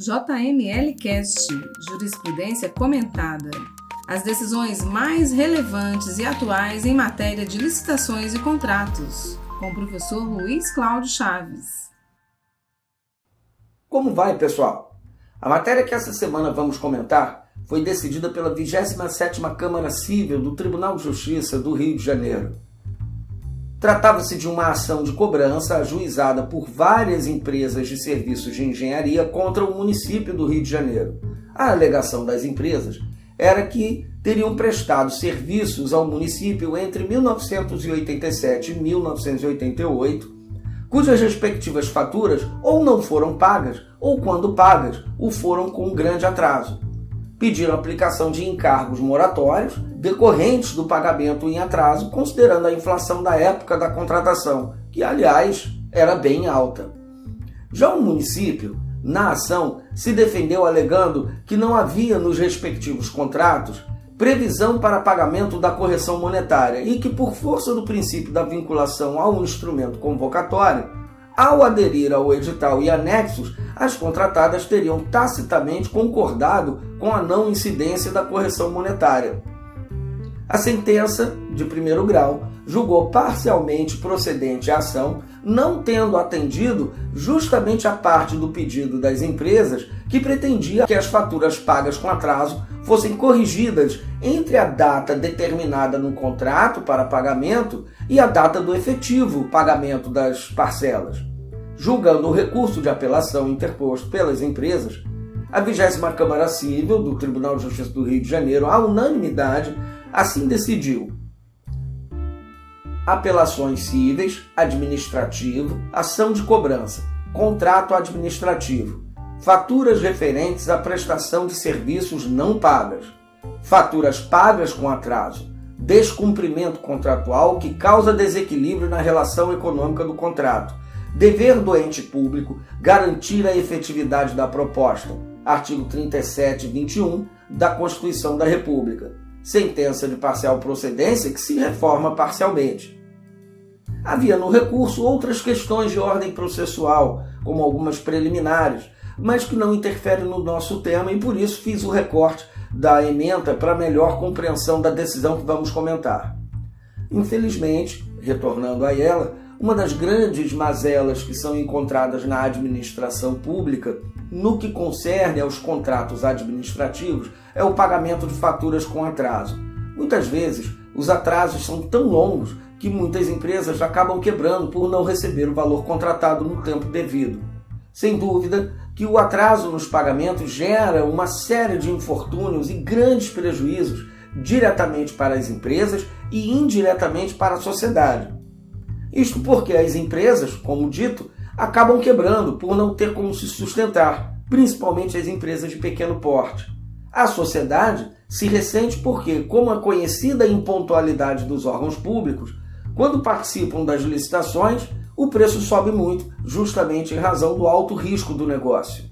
JML Cast Jurisprudência Comentada. As decisões mais relevantes e atuais em matéria de licitações e contratos, com o professor Luiz Cláudio Chaves. Como vai, pessoal? A matéria que essa semana vamos comentar foi decidida pela 27ª Câmara Civil do Tribunal de Justiça do Rio de Janeiro. Tratava-se de uma ação de cobrança ajuizada por várias empresas de serviços de engenharia contra o município do Rio de Janeiro. A alegação das empresas era que teriam prestado serviços ao município entre 1987 e 1988, cujas respectivas faturas ou não foram pagas, ou quando pagas, o foram com um grande atraso pediram aplicação de encargos moratórios decorrentes do pagamento em atraso, considerando a inflação da época da contratação, que aliás era bem alta. Já o município, na ação, se defendeu alegando que não havia nos respectivos contratos previsão para pagamento da correção monetária e que, por força do princípio da vinculação ao instrumento convocatório, ao aderir ao edital e anexos, as contratadas teriam tacitamente concordado com a não incidência da correção monetária. A sentença, de primeiro grau, julgou parcialmente procedente a ação, não tendo atendido justamente a parte do pedido das empresas que pretendia que as faturas pagas com atraso fossem corrigidas entre a data determinada no contrato para pagamento e a data do efetivo pagamento das parcelas. Julgando o recurso de apelação interposto pelas empresas, a 20 Câmara Civil do Tribunal de Justiça do Rio de Janeiro, à unanimidade, assim decidiu. Apelações cíveis, administrativo, ação de cobrança, contrato administrativo, faturas referentes à prestação de serviços não pagas, faturas pagas com atraso, descumprimento contratual que causa desequilíbrio na relação econômica do contrato, Dever do ente público garantir a efetividade da proposta. Artigo 37 e 21 da Constituição da República. Sentença de parcial procedência que se reforma parcialmente. Havia no recurso outras questões de ordem processual, como algumas preliminares, mas que não interferem no nosso tema e por isso fiz o recorte da emenda para melhor compreensão da decisão que vamos comentar. Infelizmente, retornando a ela, uma das grandes mazelas que são encontradas na administração pública, no que concerne aos contratos administrativos, é o pagamento de faturas com atraso. Muitas vezes, os atrasos são tão longos que muitas empresas acabam quebrando por não receber o valor contratado no tempo devido. Sem dúvida que o atraso nos pagamentos gera uma série de infortúnios e grandes prejuízos diretamente para as empresas e indiretamente para a sociedade. Isto porque as empresas, como dito, acabam quebrando por não ter como se sustentar, principalmente as empresas de pequeno porte. A sociedade se ressente porque, como a conhecida impontualidade dos órgãos públicos, quando participam das licitações, o preço sobe muito, justamente em razão do alto risco do negócio.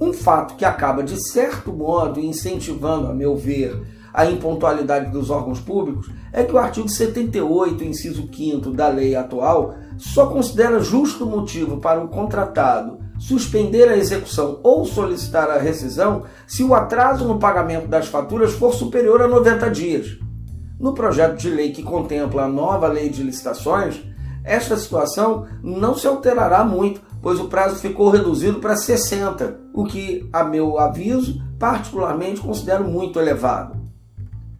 Um fato que acaba, de certo modo, incentivando, a meu ver, a impontualidade dos órgãos públicos é que o artigo 78, inciso 5 da lei atual, só considera justo motivo para o contratado suspender a execução ou solicitar a rescisão se o atraso no pagamento das faturas for superior a 90 dias. No projeto de lei que contempla a nova lei de licitações, esta situação não se alterará muito, pois o prazo ficou reduzido para 60, o que, a meu aviso, particularmente considero muito elevado.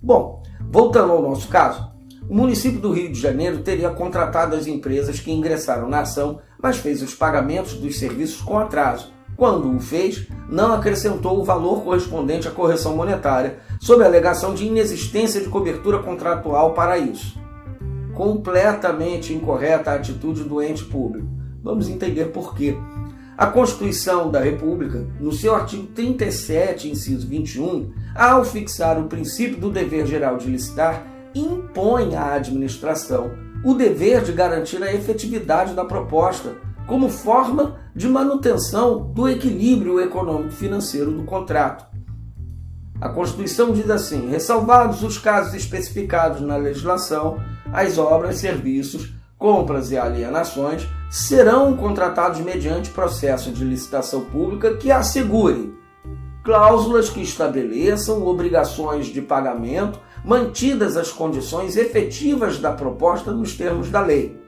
Bom, voltando ao nosso caso, o município do Rio de Janeiro teria contratado as empresas que ingressaram na ação, mas fez os pagamentos dos serviços com atraso. Quando o fez, não acrescentou o valor correspondente à correção monetária, sob a alegação de inexistência de cobertura contratual para isso. Completamente incorreta a atitude do ente público. Vamos entender por quê. A Constituição da República, no seu artigo 37, inciso 21, ao fixar o princípio do dever geral de licitar, impõe à administração o dever de garantir a efetividade da proposta, como forma de manutenção do equilíbrio econômico-financeiro do contrato. A Constituição diz assim: ressalvados os casos especificados na legislação, as obras, serviços, compras e alienações serão contratados mediante processo de licitação pública que assegure cláusulas que estabeleçam obrigações de pagamento, mantidas as condições efetivas da proposta nos termos da lei.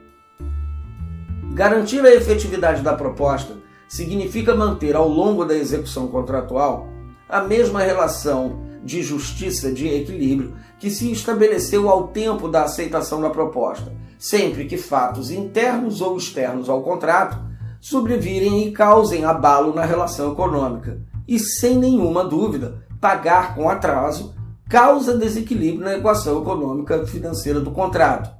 Garantir a efetividade da proposta significa manter ao longo da execução contratual a mesma relação de justiça de equilíbrio que se estabeleceu ao tempo da aceitação da proposta, sempre que fatos internos ou externos ao contrato sobrevirem e causem abalo na relação econômica, e sem nenhuma dúvida, pagar com atraso causa desequilíbrio na equação econômica financeira do contrato.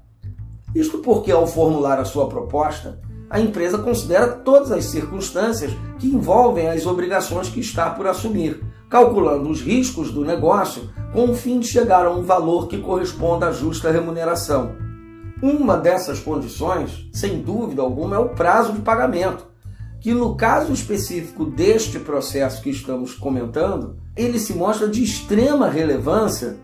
Isto porque, ao formular a sua proposta, a empresa considera todas as circunstâncias que envolvem as obrigações que está por assumir, calculando os riscos do negócio com o fim de chegar a um valor que corresponda à justa remuneração. Uma dessas condições, sem dúvida alguma, é o prazo de pagamento, que no caso específico deste processo que estamos comentando, ele se mostra de extrema relevância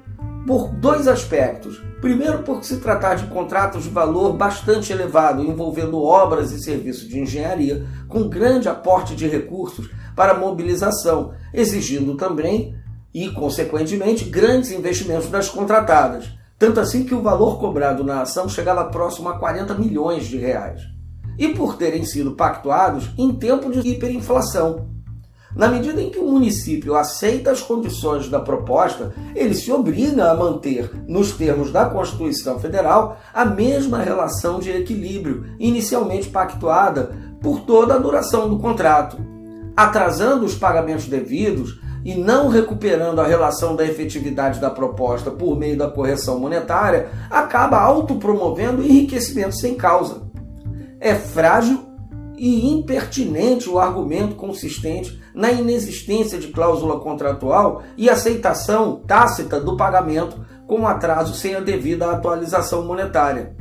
por dois aspectos. Primeiro, por se tratar de contratos de valor bastante elevado, envolvendo obras e serviços de engenharia, com grande aporte de recursos para mobilização, exigindo também e, consequentemente, grandes investimentos das contratadas. Tanto assim que o valor cobrado na ação chegava próximo a 40 milhões de reais. E por terem sido pactuados em tempo de hiperinflação, na medida em que o município aceita as condições da proposta, ele se obriga a manter, nos termos da Constituição Federal, a mesma relação de equilíbrio inicialmente pactuada por toda a duração do contrato. Atrasando os pagamentos devidos e não recuperando a relação da efetividade da proposta por meio da correção monetária, acaba autopromovendo enriquecimento sem causa. É frágil e impertinente o argumento consistente na inexistência de cláusula contratual e aceitação tácita do pagamento com atraso sem a devida atualização monetária.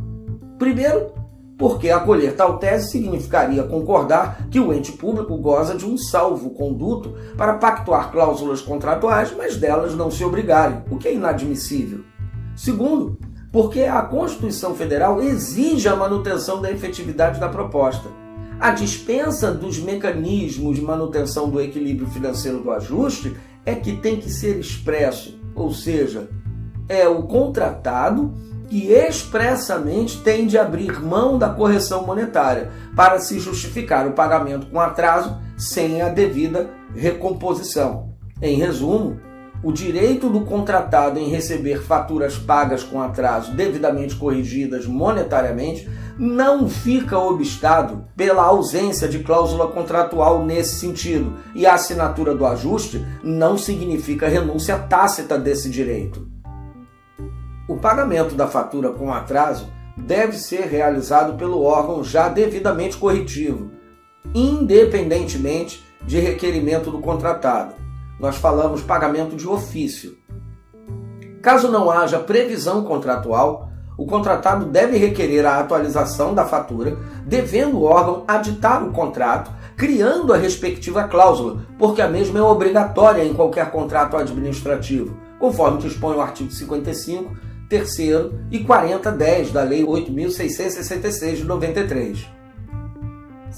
Primeiro, porque acolher tal tese significaria concordar que o ente público goza de um salvo-conduto para pactuar cláusulas contratuais, mas delas não se obrigarem, o que é inadmissível. Segundo, porque a Constituição Federal exige a manutenção da efetividade da proposta a dispensa dos mecanismos de manutenção do equilíbrio financeiro do ajuste é que tem que ser expresso, ou seja, é o contratado que expressamente tem de abrir mão da correção monetária para se justificar o pagamento com atraso sem a devida recomposição. Em resumo, o direito do contratado em receber faturas pagas com atraso devidamente corrigidas monetariamente não fica obstado pela ausência de cláusula contratual nesse sentido, e a assinatura do ajuste não significa renúncia tácita desse direito. O pagamento da fatura com atraso deve ser realizado pelo órgão já devidamente corretivo, independentemente de requerimento do contratado nós falamos pagamento de ofício. Caso não haja previsão contratual, o contratado deve requerer a atualização da fatura, devendo o órgão aditar o contrato, criando a respectiva cláusula, porque a mesma é obrigatória em qualquer contrato administrativo, conforme dispõe o artigo 55, terceiro e 4010 da Lei 8.666 de 93.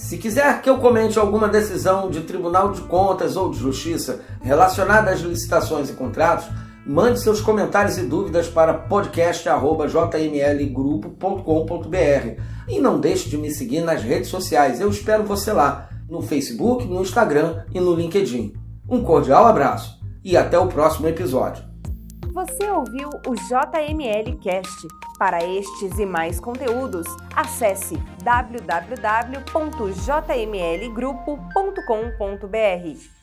Se quiser que eu comente alguma decisão de Tribunal de Contas ou de Justiça relacionada às licitações e contratos, mande seus comentários e dúvidas para podcast.jmlgrupo.com.br e não deixe de me seguir nas redes sociais. Eu espero você lá, no Facebook, no Instagram e no LinkedIn. Um cordial abraço e até o próximo episódio. Você ouviu o JML Cast. Para estes e mais conteúdos, acesse www.jmlgrupo.com.br.